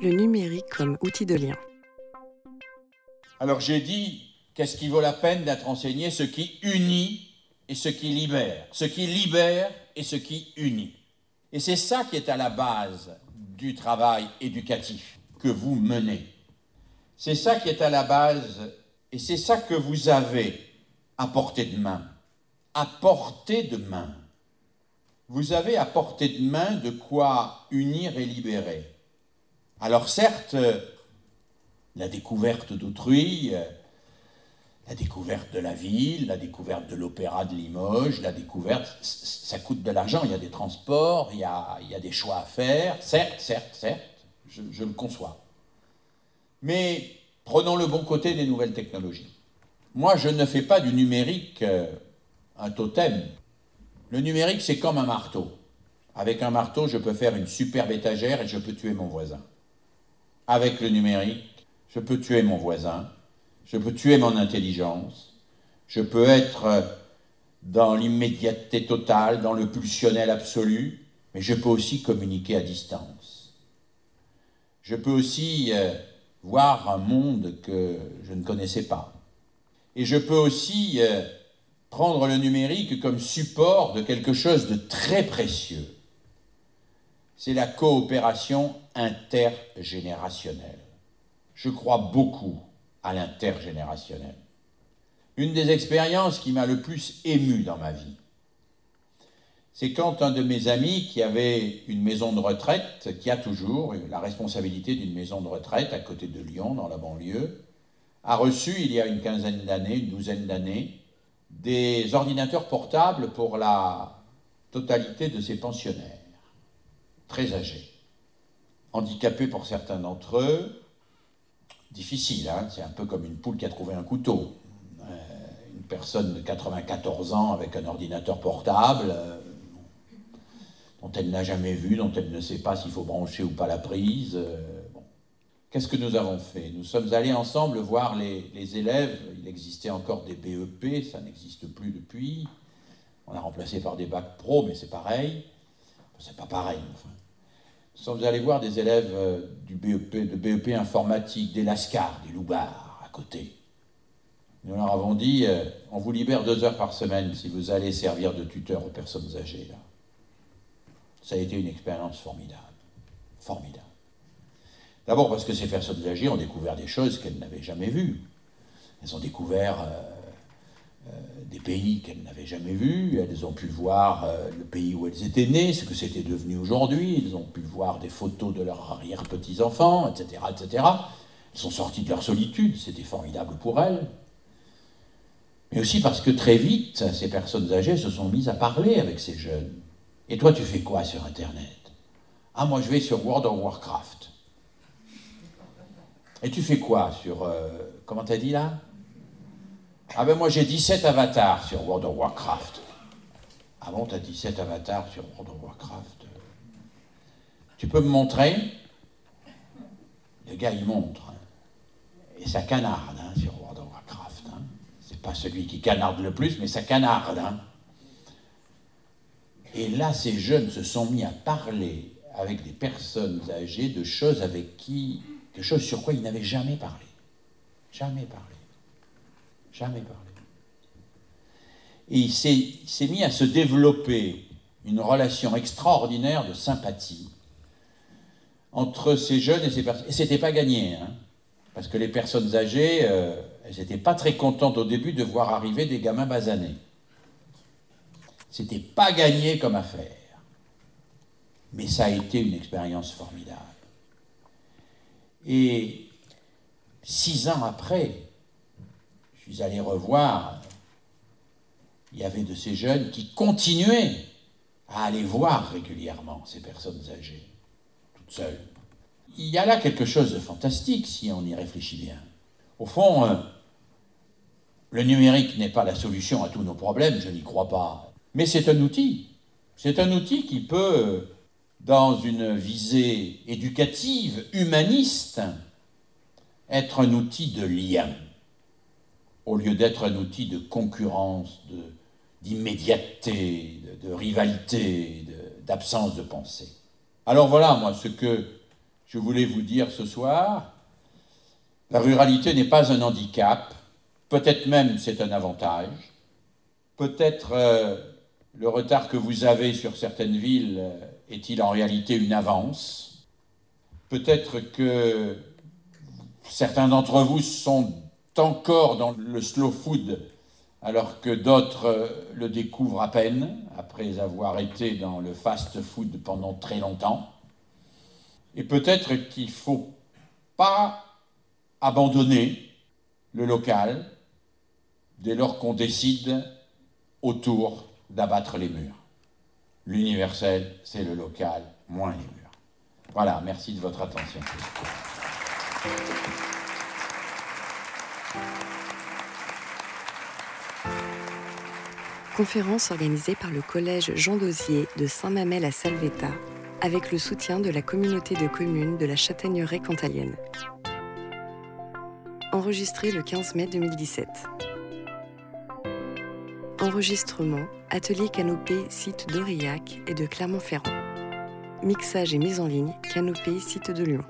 Le numérique comme outil de lien. Alors j'ai dit, qu'est-ce qui vaut la peine d'être enseigné Ce qui unit et ce qui libère? Ce qui libère et ce qui unit. Et c'est ça qui est à la base du travail éducatif que vous menez. C'est ça qui est à la base et c'est ça que vous avez à portée de main. À portée de main. Vous avez à portée de main de quoi unir et libérer. Alors certes, la découverte d'autrui, la découverte de la ville, la découverte de l'opéra de Limoges, la découverte, ça coûte de l'argent, il y a des transports, il y a, des choix à faire, certes, certes, certes, je, je le conçois. Mais prenons le bon côté des nouvelles technologies. Moi, je ne fais pas du numérique euh, un totem. Le numérique, c'est comme un marteau. Avec un marteau, je peux faire une superbe étagère et je peux tuer mon voisin. Avec le numérique, je peux tuer mon voisin, je peux tuer mon intelligence, je peux être dans l'immédiateté totale, dans le pulsionnel absolu, mais je peux aussi communiquer à distance. Je peux aussi euh, voir un monde que je ne connaissais pas. Et je peux aussi euh, prendre le numérique comme support de quelque chose de très précieux. C'est la coopération intergénérationnelle. Je crois beaucoup à l'intergénérationnel. Une des expériences qui m'a le plus ému dans ma vie, c'est quand un de mes amis qui avait une maison de retraite, qui a toujours la responsabilité d'une maison de retraite à côté de Lyon, dans la banlieue, a reçu il y a une quinzaine d'années, une douzaine d'années, des ordinateurs portables pour la totalité de ses pensionnaires, très âgés, handicapés pour certains d'entre eux, difficile, hein c'est un peu comme une poule qui a trouvé un couteau. Euh, une personne de 94 ans avec un ordinateur portable, euh, dont elle n'a jamais vu, dont elle ne sait pas s'il faut brancher ou pas la prise. Euh, Qu'est-ce que nous avons fait? Nous sommes allés ensemble voir les, élèves. Il existait encore des BEP, ça n'existe plus depuis. On a remplacé par des bacs pro, mais c'est pareil. C'est pas pareil, enfin. Nous sommes allés voir des élèves euh, du BEP, de BEP informatique, des Lascars, des Loubards, à côté. Nous leur avons dit, euh, on vous libère deux heures par semaine si vous allez servir de tuteur aux personnes âgées. Là. Ça a été une expérience formidable. Formidable. D'abord parce que ces personnes âgées ont découvert des choses qu'elles n'avaient jamais vues. Elles ont découvert euh, des pays qu'elles n'avaient jamais vus, elles ont pu voir euh, le pays où elles étaient nées, ce que c'était devenu aujourd'hui, elles ont pu voir des photos de leurs arrière-petits-enfants, etc., etc. Elles sont sorties de leur solitude, c'était formidable pour elles. Mais aussi parce que très vite, ces personnes âgées se sont mises à parler avec ces jeunes. Et toi, tu fais quoi sur Internet? Ah, moi, je vais sur World of Warcraft. Et tu fais quoi sur... Euh, comment t'as dit là? Ah ben moi j'ai 17 avatars sur World of Warcraft. Ah bon, t'as 17 avatars sur World of Warcraft? Tu peux me montrer? Le gars il montre. Hein. Et ça canarde hein, sur World of Warcraft. Hein. C'est pas celui qui canarde le plus, mais ça canarde. Hein. Et là, ces jeunes se sont mis à parler avec des personnes âgées de choses avec qui, de choses sur quoi ils n'avaient jamais parlé. Jamais parlé. Jamais parlé. Et il s'est mis à se développer une relation extraordinaire de sympathie entre ces jeunes et ces personnes. Et c'était pas gagné, hein, parce que les personnes âgées, euh, elles n'étaient pas très contentes au début de voir arriver des gamins basanés. C'était pas gagné comme affaire. Mais ça a été une expérience formidable. Et six ans après, je suis allé revoir, il y avait de ces jeunes qui continuaient à aller voir régulièrement ces personnes âgées, toutes seules. Il y a là quelque chose de fantastique si on y réfléchit bien. Au fond, euh, le numérique n'est pas la solution à tous nos problèmes, je n'y crois pas. Mais c'est un outil. C'est un outil qui peut, dans une visée éducative, humaniste, être un outil de lien au lieu d'être un outil de concurrence, d'immédiateté, de, rivalité, d'absence de, de pensée. Alors voilà, moi, ce que je voulais vous dire ce soir, la ruralité n'est pas un handicap, peut-être même c'est un avantage, peut-être euh, le retard que vous avez sur certaines villes euh, est-il en réalité une avance, peut-être que certains d'entre vous sont encore dans le slow food alors que d'autres euh, le découvrent à peine après avoir été dans le fast food pendant très longtemps. Et peut-être qu'il ne faut pas abandonner le local dès lors qu'on décide autour d'abattre les murs. L'universel, c'est le local, moins les murs. Voilà, merci de votre attention. Conférence organisée par le collège Jean Dosier de Saint-Mamel à Salvetta avec le soutien de la communauté de communes de la Châtaigneraie cantalienne. Enregistré le 15 mai 2017. Enregistrement Atelier Canopé, site d'Aurillac et de Clermont-Ferrand. Mixage et mise en ligne Canopé, site de Lyon.